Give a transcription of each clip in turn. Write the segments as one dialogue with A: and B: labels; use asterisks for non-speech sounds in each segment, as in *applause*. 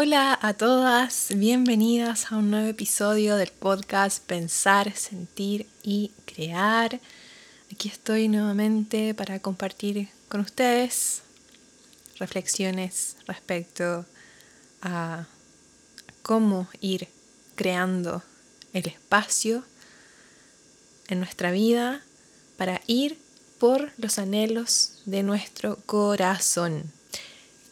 A: Hola a todas, bienvenidas a un nuevo episodio del podcast Pensar, Sentir y Crear. Aquí estoy nuevamente para compartir con ustedes reflexiones respecto a cómo ir creando el espacio en nuestra vida para ir por los anhelos de nuestro corazón.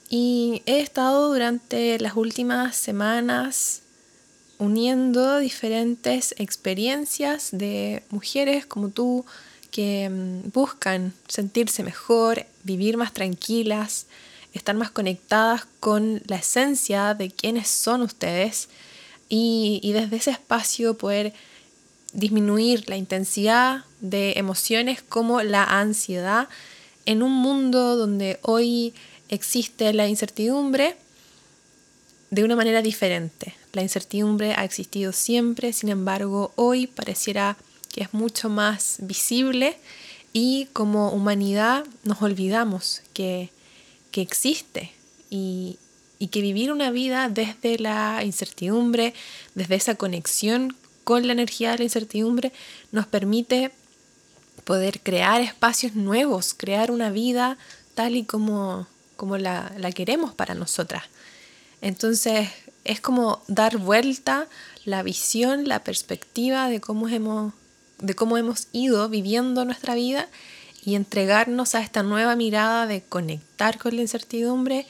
A: Y he estado durante las últimas semanas uniendo diferentes experiencias de mujeres como tú que mm, buscan sentirse mejor, vivir más tranquilas, estar más conectadas con la esencia de quiénes son ustedes y, y desde ese espacio poder disminuir la intensidad de emociones como la ansiedad en un mundo donde hoy existe la incertidumbre de una manera diferente. La incertidumbre ha existido siempre, sin embargo, hoy pareciera que es mucho más visible y como humanidad nos olvidamos que, existe y, y que vivir una vida desde la incertidumbre, desde esa conexión con la energía de la incertidumbre, nos permite poder crear espacios nuevos, crear una vida tal y como, como la, queremos para nosotras. Entonces es como dar vuelta la visión, la perspectiva de cómo hemos, de cómo hemos ido viviendo nuestra vida y entregarnos a esta nueva mirada de conectar con la incertidumbre,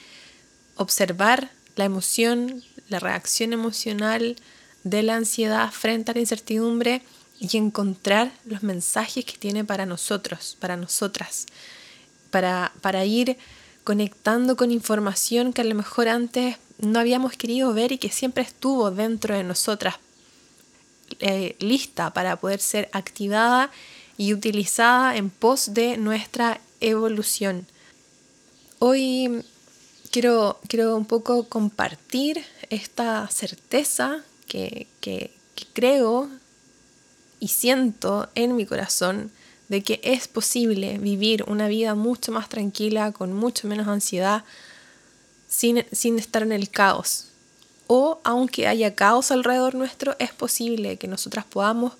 A: observar la emoción, la reacción emocional de la ansiedad frente a la incertidumbre y encontrar los mensajes que tiene para nosotros, para nosotras, para, para ir conectando con información que a lo mejor antes no habíamos querido ver y que siempre estuvo dentro de nosotras, eh, lista para poder ser activada y utilizada en pos de nuestra evolución. Hoy quiero, quiero un poco compartir esta certeza que, que creo y siento en mi corazón de que es posible vivir una vida mucho más tranquila, con mucho menos ansiedad, sin, sin estar en el caos. O aunque haya caos alrededor nuestro, es posible que nosotras podamos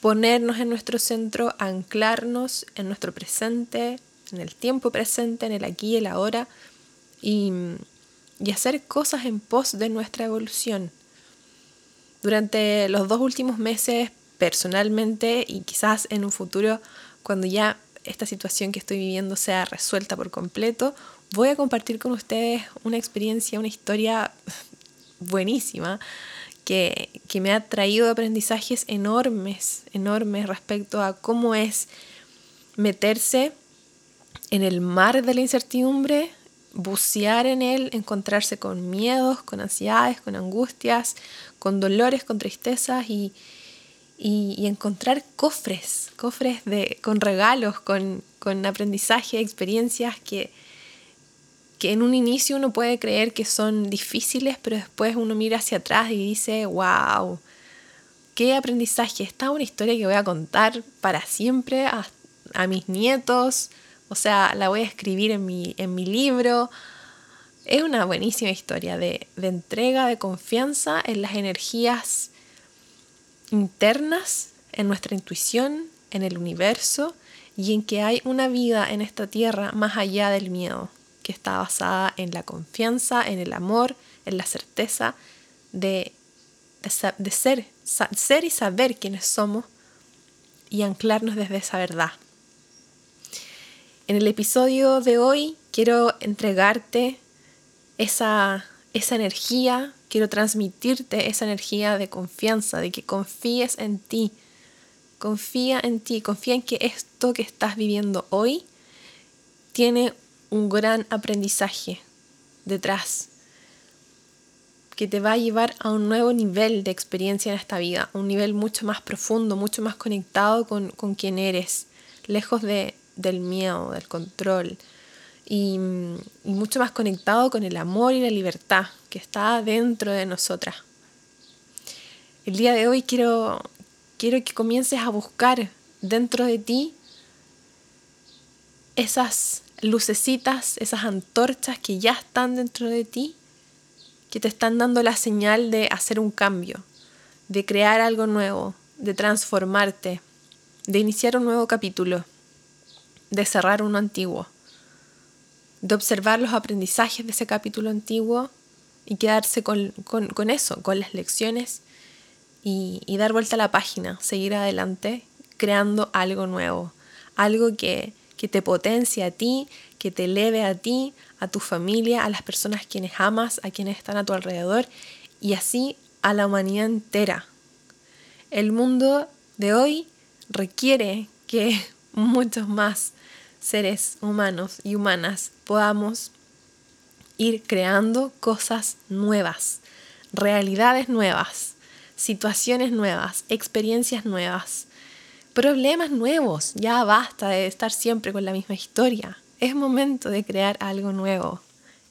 A: ponernos en nuestro centro, anclarnos en nuestro presente, en el tiempo presente, en el aquí y el ahora, y, y hacer cosas en pos de nuestra evolución. Durante los dos últimos meses personalmente y quizás en un futuro, cuando ya esta situación que estoy viviendo sea resuelta por completo, voy a compartir con ustedes una experiencia, una historia *laughs* buenísima que, que me ha traído aprendizajes enormes, enormes respecto a cómo es meterse en el mar de la incertidumbre, bucear en él, encontrarse con miedos, con ansiedades, con angustias, con dolores, con tristezas y, y, encontrar cofres, cofres de, con regalos, con, con aprendizaje, experiencias que, que en un inicio uno puede creer que son difíciles, pero después uno mira hacia atrás y dice, wow, qué aprendizaje. Esta una historia que voy a contar para siempre a, a mis nietos, o sea, la voy a escribir en mi, en mi libro. Es una buenísima historia de, de entrega, de confianza en las energías internas en nuestra intuición, en el universo y en que hay una vida en esta tierra más allá del miedo, que está basada en la confianza, en el amor, en la certeza de, de, ser, ser y saber quiénes somos y anclarnos desde esa verdad. En el episodio de hoy quiero entregarte esa, esa energía Quiero transmitirte esa energía de confianza, de que confíes en ti. Confía en ti, confía en que esto que estás viviendo hoy tiene un gran aprendizaje detrás que te va a llevar a un nuevo nivel de experiencia en esta vida, un nivel mucho más profundo, mucho más conectado con, con quien eres, lejos de, del miedo, del control, y, mucho más conectado con el amor y la libertad que está dentro de nosotras. El día de hoy quiero, quiero que comiences a buscar dentro de ti esas lucecitas, esas antorchas que ya están dentro de ti que te están dando la señal de hacer un cambio, de crear algo nuevo, de transformarte, de iniciar un nuevo capítulo, de cerrar uno antiguo, de observar los aprendizajes de ese capítulo antiguo y quedarse con, eso, con las lecciones y, y, dar vuelta a la página, seguir adelante creando algo nuevo, algo que, que te potencie a ti, que te eleve a ti, a tu familia, a las personas quienes amas, a quienes están a tu alrededor y así a la humanidad entera. El mundo de hoy requiere que *laughs* muchos más seres humanos y humanas podamos ir creando cosas nuevas, realidades nuevas, situaciones nuevas, experiencias nuevas, problemas nuevos. Ya basta de estar siempre con la misma historia. Es momento de crear algo nuevo.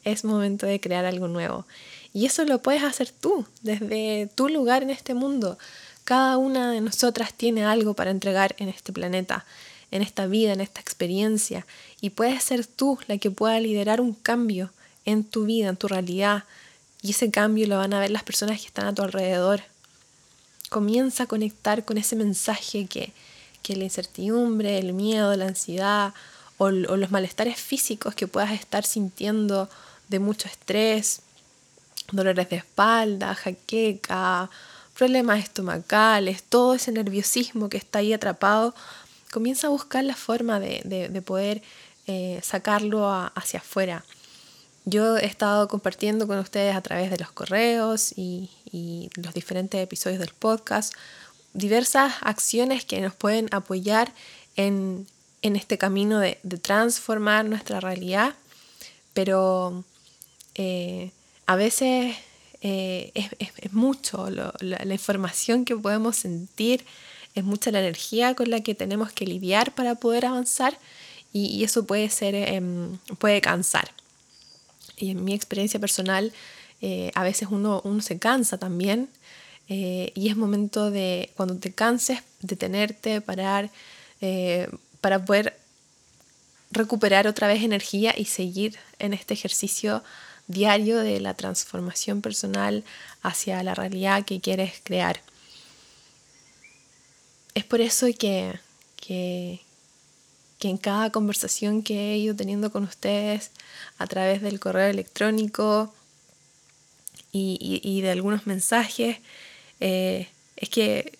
A: Es momento de crear algo nuevo. Y eso lo puedes hacer tú, desde tu lugar en este mundo. Cada una de nosotras tiene algo para entregar en este planeta, en esta vida, en esta experiencia. Y puedes ser tú la que pueda liderar un cambio en tu vida, en tu realidad. Y ese cambio lo van a ver las personas que están a tu alrededor. Comienza a conectar con ese mensaje que, que la incertidumbre, el miedo, la ansiedad o, los malestares físicos que puedas estar sintiendo de mucho estrés, dolores de espalda, jaqueca, problemas estomacales, todo ese nerviosismo que está ahí atrapado, comienza a buscar la forma de, poder eh, sacarlo hacia afuera. Yo he estado compartiendo con ustedes a través de los correos y, y los diferentes episodios del podcast diversas acciones que nos pueden apoyar en, este camino de, transformar nuestra realidad, pero eh, a veces eh, es, mucho la, información que podemos sentir, es mucha la energía con la que tenemos que lidiar para poder avanzar y, eso puede ser, em, puede cansar. Y en mi experiencia personal, eh, a veces uno, uno se cansa también eh, y es momento de, cuando te canses, detenerte, parar, eh, para poder recuperar otra vez energía y seguir en este ejercicio diario de la transformación personal hacia la realidad que quieres crear. Es por eso que, que, en cada conversación que he ido teniendo con ustedes a través del correo electrónico y de algunos mensajes, eh, es que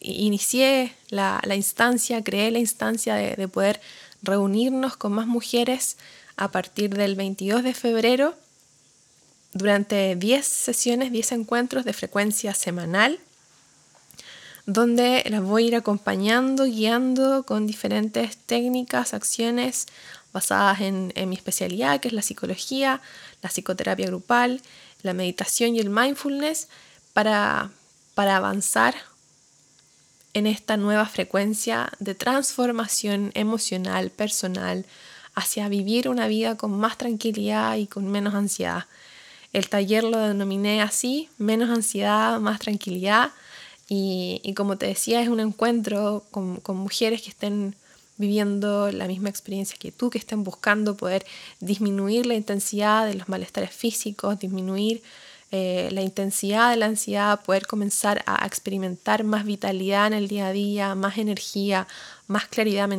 A: inicié la, instancia, creé la instancia de, poder reunirnos con más mujeres a partir del 22 de febrero durante 10 sesiones, 10 encuentros de frecuencia semanal, donde las voy a ir acompañando, guiando con diferentes técnicas, acciones basadas en, mi especialidad, que es la psicología, la psicoterapia grupal, la meditación y el mindfulness, para, para avanzar en esta nueva frecuencia de transformación emocional, personal, hacia vivir una vida con más tranquilidad y con menos ansiedad. El taller lo denominé así, menos ansiedad, más tranquilidad. Y, como te decía, es un encuentro con, mujeres que estén viviendo la misma experiencia que tú, que estén buscando poder disminuir la intensidad de los malestares físicos, disminuir eh, la intensidad de la ansiedad, poder comenzar a experimentar más vitalidad en el día a día, más energía, más claridad mental